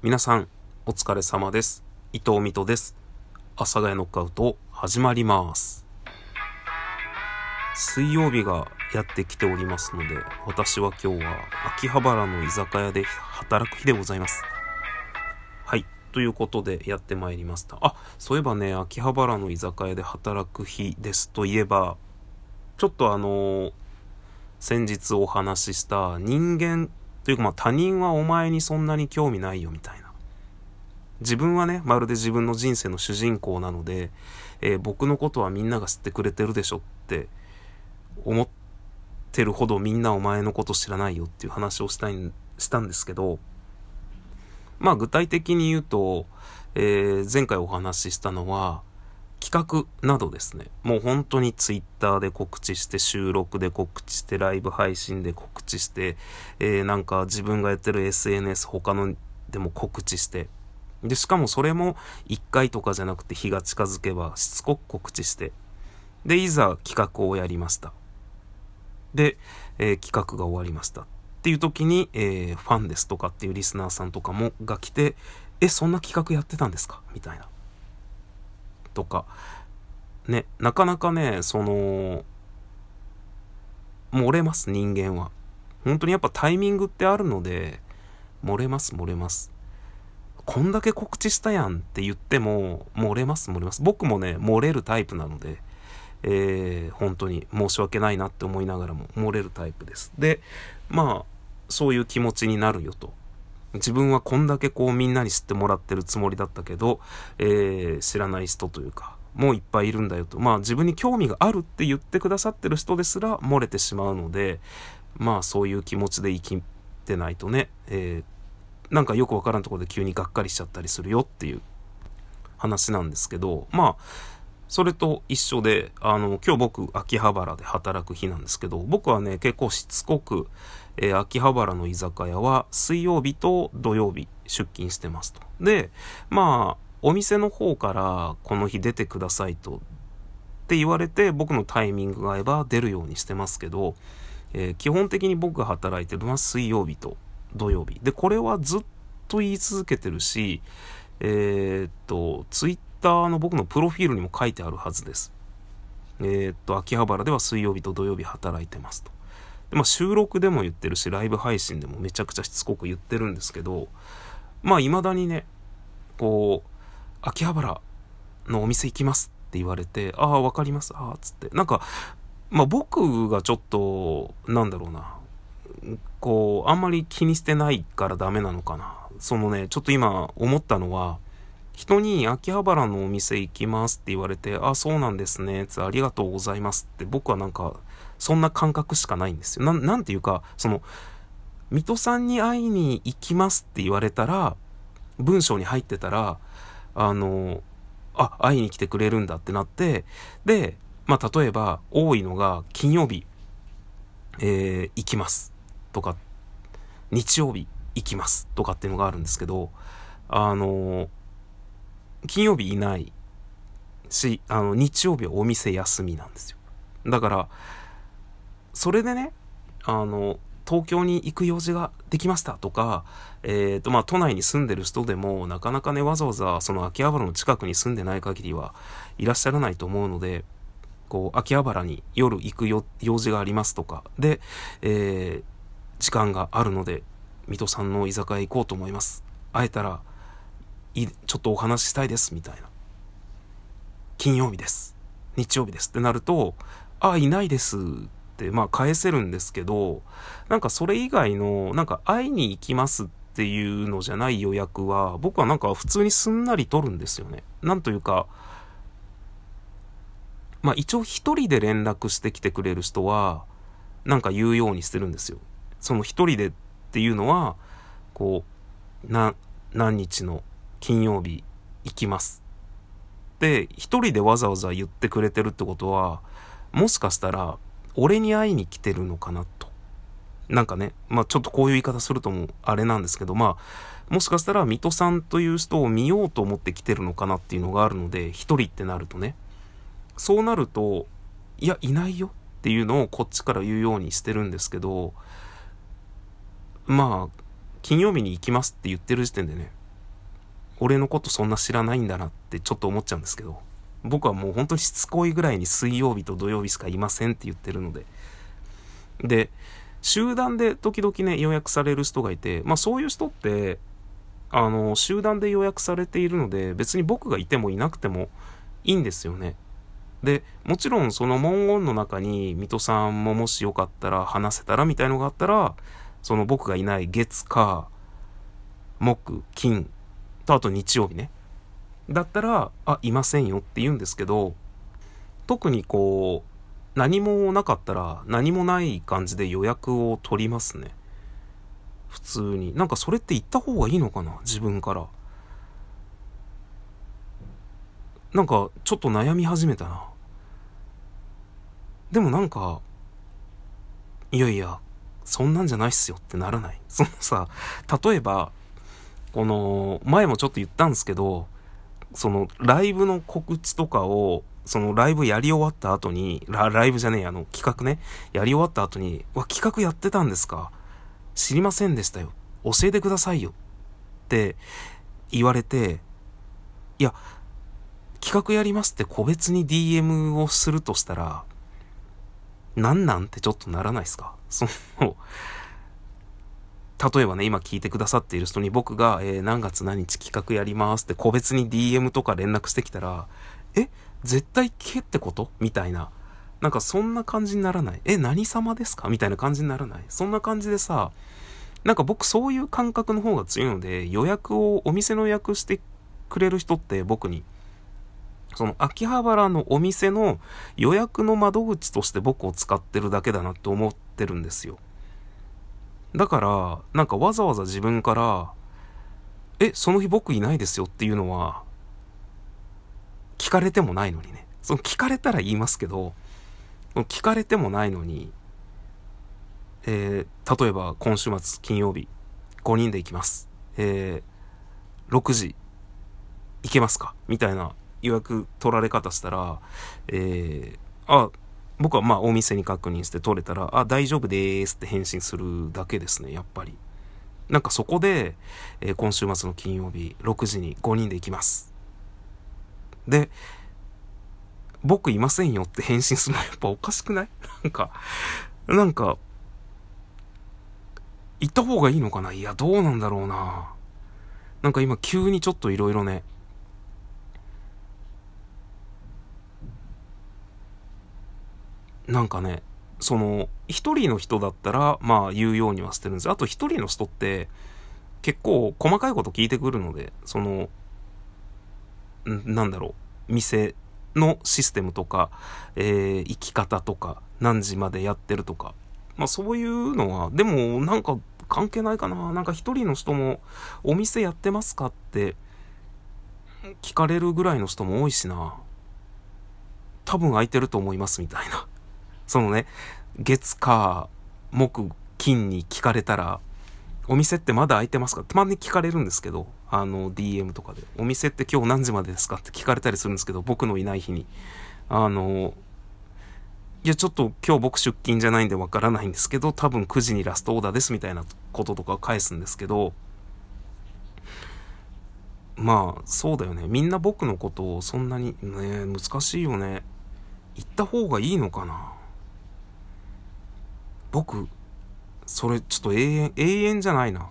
皆さん、お疲れ様です。伊藤美斗です。阿佐ヶ谷ノックアウト、始まります。水曜日がやってきておりますので、私は今日は秋葉原の居酒屋で働く日でございます。はい。ということでやってまいりました。あ、そういえばね、秋葉原の居酒屋で働く日ですといえば、ちょっとあのー先日お話しした人間というかまあ他人はお前にそんなに興味ないよみたいな。自分はね、まるで自分の人生の主人公なので、えー僕のことはみんなが知ってくれてるでしょって思ってるほどみんなお前のこと知らないよっていう話をしたいん、したんですけど、まあ具体的に言うと、えー前回お話ししたのは、企画などですね、もう本当にツイッターで告知して、収録で告知して、ライブ配信で告知して、えーなんか自分がやってる SNS 他のでも告知して、で、しかもそれも1回とかじゃなくて日が近づけばしつこく告知して、で、いざ企画をやりました。で、えー企画が終わりました。っていう時に、えーファンですとかっていうリスナーさんとかもが来て、え、そんな企画やってたんですか？みたいな。とか、ね、なかなかね、その、漏れます、人間は。本当にやっぱタイミングってあるので、漏れます、漏れます。こんだけ告知したやんって言っても、漏れます、漏れます。僕もね、漏れるタイプなので、えー本当に申し訳ないなって思いながらも漏れるタイプです。で、まあ、そういう気持ちになるよと。自分はこんだけこうみんなに知ってもらってるつもりだったけど、えー知らない人というか、もういっぱいいるんだよと。まあ自分に興味があるって言ってくださってる人ですら漏れてしまうので、まあそういう気持ちで生きてないとね、えーなんかよくわからんところで急にがっかりしちゃったりするよっていう話なんですけど、まあ、それと一緒で、あの、今日僕、秋葉原で働く日なんですけど、僕はね、結構しつこく、えー秋葉原の居酒屋は水曜日と土曜日出勤してますと。で、まあ、お店の方からこの日出てくださいと、って言われて、僕のタイミングが合えば出るようにしてますけど、えー基本的に僕が働いてるのは水曜日と土曜日。で、これはずっと言い続けてるし、えーっと、ツイッターの僕のプロフィールにも書いてあるはずです。えーっと、秋葉原では水曜日と土曜日働いてますと。まあ、収録でも言ってるし、ライブ配信でもめちゃくちゃしつこく言ってるんですけど、まあ、未だにね、こう、秋葉原のお店行きますって言われて、ああ、わかります、ああ、つって。なんか、まあ僕がちょっと、なんだろうな、こう、あんまり気にしてないからダメなのかな。そのね、ちょっと今思ったのは、人に秋葉原のお店行きますって言われて、あ、そうなんですね、つありがとうございますって僕はなんか、そんな感覚しかないんですよ。な、なんていうか、その、水戸さんに会いに行きますって言われたら、文章に入ってたら、あの、あ、会いに来てくれるんだってなって、で、まあ、例えば、多いのが、金曜日、えー行きます。とか、日曜日行きます。とかっていうのがあるんですけど、あの、金曜日いないし、あの、日曜日はお店休みなんですよ。だから、それでね、あの、東京に行く用事ができましたとか、えっ、と、まあ、都内に住んでる人でも、なかなかね、わざわざ、その秋葉原の近くに住んでない限りはいらっしゃらないと思うので、こう、秋葉原に夜行く用事がありますとか、で、えー時間があるので、水戸さんの居酒屋行こうと思います。会えたら、いいちょっとお話ししたいです、みたいな。金曜日です。日曜日ですってなると、あ、いないですって、まあ返せるんですけど、なんかそれ以外の、なんか会いに行きますっていうのじゃない予約は、僕はなんか普通にすんなり取るんですよね。なんというか、まあ一応一人で連絡してきてくれる人は、なんか言うようにしてるんですよ。その一人でっていうのは、こう、何日の金曜日行きます。で、一人でわざわざ言ってくれてるってことは、もしかしたら、俺に会いに来てるのかなと。なんかね、まあちょっとこういう言い方するともあれなんですけど、まあ、もしかしたら水戸さんという人を見ようと思って来てるのかなっていうのがあるので、一人ってなるとね。そうなると、いや、いないよっていうのをこっちから言うようにしてるんですけど、まあ、金曜日に行きますって言ってる時点でね、俺のことそんな知らないんだなってちょっと思っちゃうんですけど、僕はもう本当にしつこいぐらいに水曜日と土曜日しかいませんって言ってるので。で、集団で時々ね、予約される人がいて、まあそういう人って、あの、集団で予約されているので、別に僕がいてもいなくてもいいんですよね。で、もちろんその文言の中に、水戸さんももしよかったら話せたらみたいのがあったら、その僕がいない月、火、木、金、とあと日曜日ね。だったら、あ、いませんよって言うんですけど、特にこう、何もなかったら何もない感じで予約を取りますね。普通に。なんかそれって言った方がいいのかな自分から。なんかちょっと悩み始めたな。でもなんか、いやいや、そんなんじゃないっすよってならない。そのさ、例えば、この、前もちょっと言ったんですけど、その、ライブの告知とかを、そのライブやり終わった後に、ライブじゃねえ、あの、企画ね、やり終わった後に、わ、企画やってたんですか？知りませんでしたよ。教えてくださいよ。って言われて、いや、企画やりますって個別に DM をするとしたら、なんなん？ってちょっとならないですか？その、例えばね、今聞いてくださっている人に僕が、えー、何月何日企画やりますって個別に DM とか連絡してきたら、え絶対聞けってこと？みたいな。なんかそんな感じにならない？え、何様ですか？みたいな感じにならない？そんな感じでさ、なんか僕そういう感覚の方が強いので、予約を、お店の予約してくれる人って僕に、その秋葉原のお店の予約の窓口として僕を使ってるだけだなって思ってるんですよ。だから、なんかわざわざ自分から、え、その日僕いないですよっていうのは、聞かれてもないのにね。その聞かれたら言いますけど、聞かれてもないのに、えー、例えば今週末金曜日、5人で行きます。えー、6時、行けますか？みたいな予約取られ方したら、えー、あ、僕はまあお店に確認して取れたら、あ、大丈夫ですって返信するだけですね、やっぱり。なんかそこで、えー、今週末の金曜日6時に5人で行きます。で、僕いませんよって返信するのはやっぱおかしくない？なんか、なんか、行った方がいいのかな？いや、どうなんだろうな。なんか今急にちょっと色々ね、なんかね、その、一人の人だったら、まあ言うようにはしてるんですあと一人の人って、結構細かいこと聞いてくるので、その、なんだろう、店のシステムとか、えー、生き方とか、何時までやってるとか、まあそういうのは、でもなんか関係ないかな。なんか一人の人も、お店やってますかって聞かれるぐらいの人も多いしな。多分空いてると思いますみたいな。そのね、月、火、木、金に聞かれたら、お店ってまだ開いてますかたまに聞かれるんですけど、あの、DM とかで。お店って今日何時までですかって聞かれたりするんですけど、僕のいない日に。あの、いや、ちょっと今日僕出勤じゃないんでわからないんですけど、多分9時にラストオーダーですみたいなこととか返すんですけど、まあ、そうだよね。みんな僕のことをそんなに、ね、難しいよね。言った方がいいのかな？僕、それちょっと永遠、永遠じゃないな。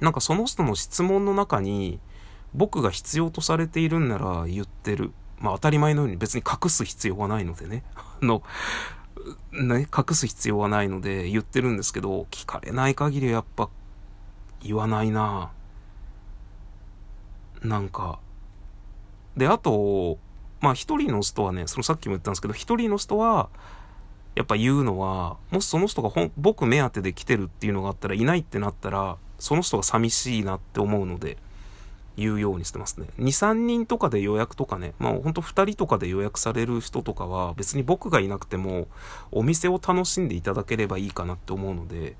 なんかその人の質問の中に、僕が必要とされているんなら言ってる。まあ当たり前のように別に隠す必要はないのでね。あの、ね、隠す必要はないので言ってるんですけど、聞かれない限りやっぱ言わないななんか。で、あと、まあ一人の人はね、そのさっきも言ったんですけど、一人の人は、やっぱ言うのは、もしその人が僕目当てで来てるっていうのがあったら、いないってなったら、その人が寂しいなって思うので、言うようにしてますね。2、3人とかで予約とかね、まあほんと2人とかで予約される人とかは、別に僕がいなくても、お店を楽しんでいただければいいかなって思うので、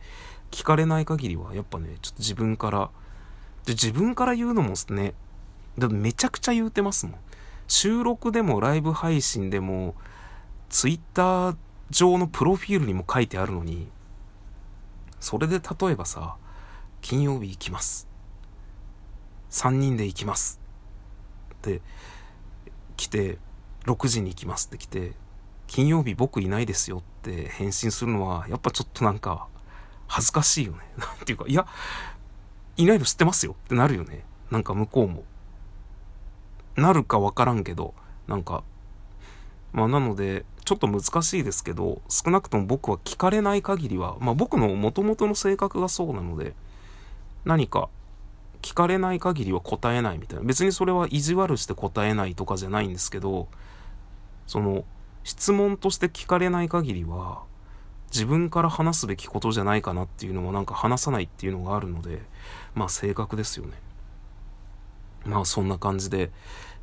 聞かれない限りは、やっぱね、ちょっと自分から、で、自分から言うのもね、だめちゃくちゃ言うてますもん。収録でもライブ配信でも、ツイッター上のプロフィールにも書いてあるのに、それで例えばさ、金曜日行きます。3人で行きます。って来て6時に行きますって来て金曜日僕いないですよって返信するのはやっぱちょっとなんか恥ずかしいよね。なんていうかいやいないの知ってますよってなるよね。なんか向こうも。なるかわからんけどなんかまあなのでちょっと難しいですけど少なくとも僕は聞かれない限りはまあ僕の元々の性格がそうなので何か聞かれない限りは答えないみたいな。別にそれは意地悪して答えないとかじゃないんですけどその質問として聞かれない限りは自分から話すべきことじゃないかなっていうのはなんか話さないっていうのがあるのでまあ性格ですよね。まあそんな感じで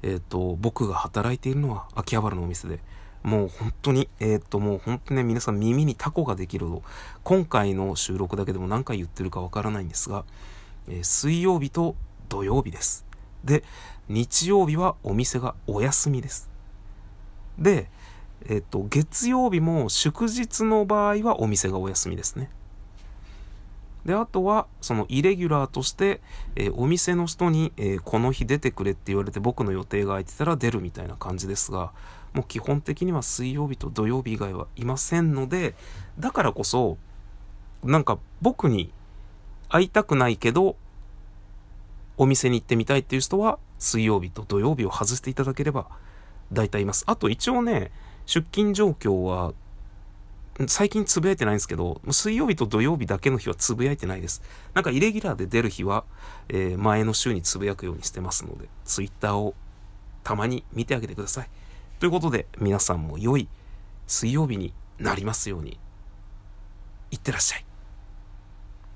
えっ、ー、と僕が働いているのは秋葉原のお店でもう本当に、えっ、ー、ともう本当にね皆さん耳にタコができると今回の収録だけでも何回言ってるかわからないんですがえー、水曜日と土曜日です。で、日曜日はお店がお休みです。で、えっ、と、月曜日も祝日の場合はお店がお休みですね。で、あとは、そのイレギュラーとして、えー、お店の人に、えー、この日出てくれって言われて僕の予定が空いてたら出るみたいな感じですが、もう基本的には水曜日と土曜日以外はいませんので、だからこそ、なんか僕に会いたくないけど、お店に行ってみたいっていう人は、水曜日と土曜日を外していただければ、大体います。あと一応ね、出勤状況は、最近つぶやいてないんですけど、水曜日と土曜日だけの日はつぶやいてないです。なんかイレギュラーで出る日は、えー、前の週につぶやくようにしてますので、ツイッターをたまに見てあげてください。ということで、皆さんも良い水曜日になりますように。いってらっしゃい。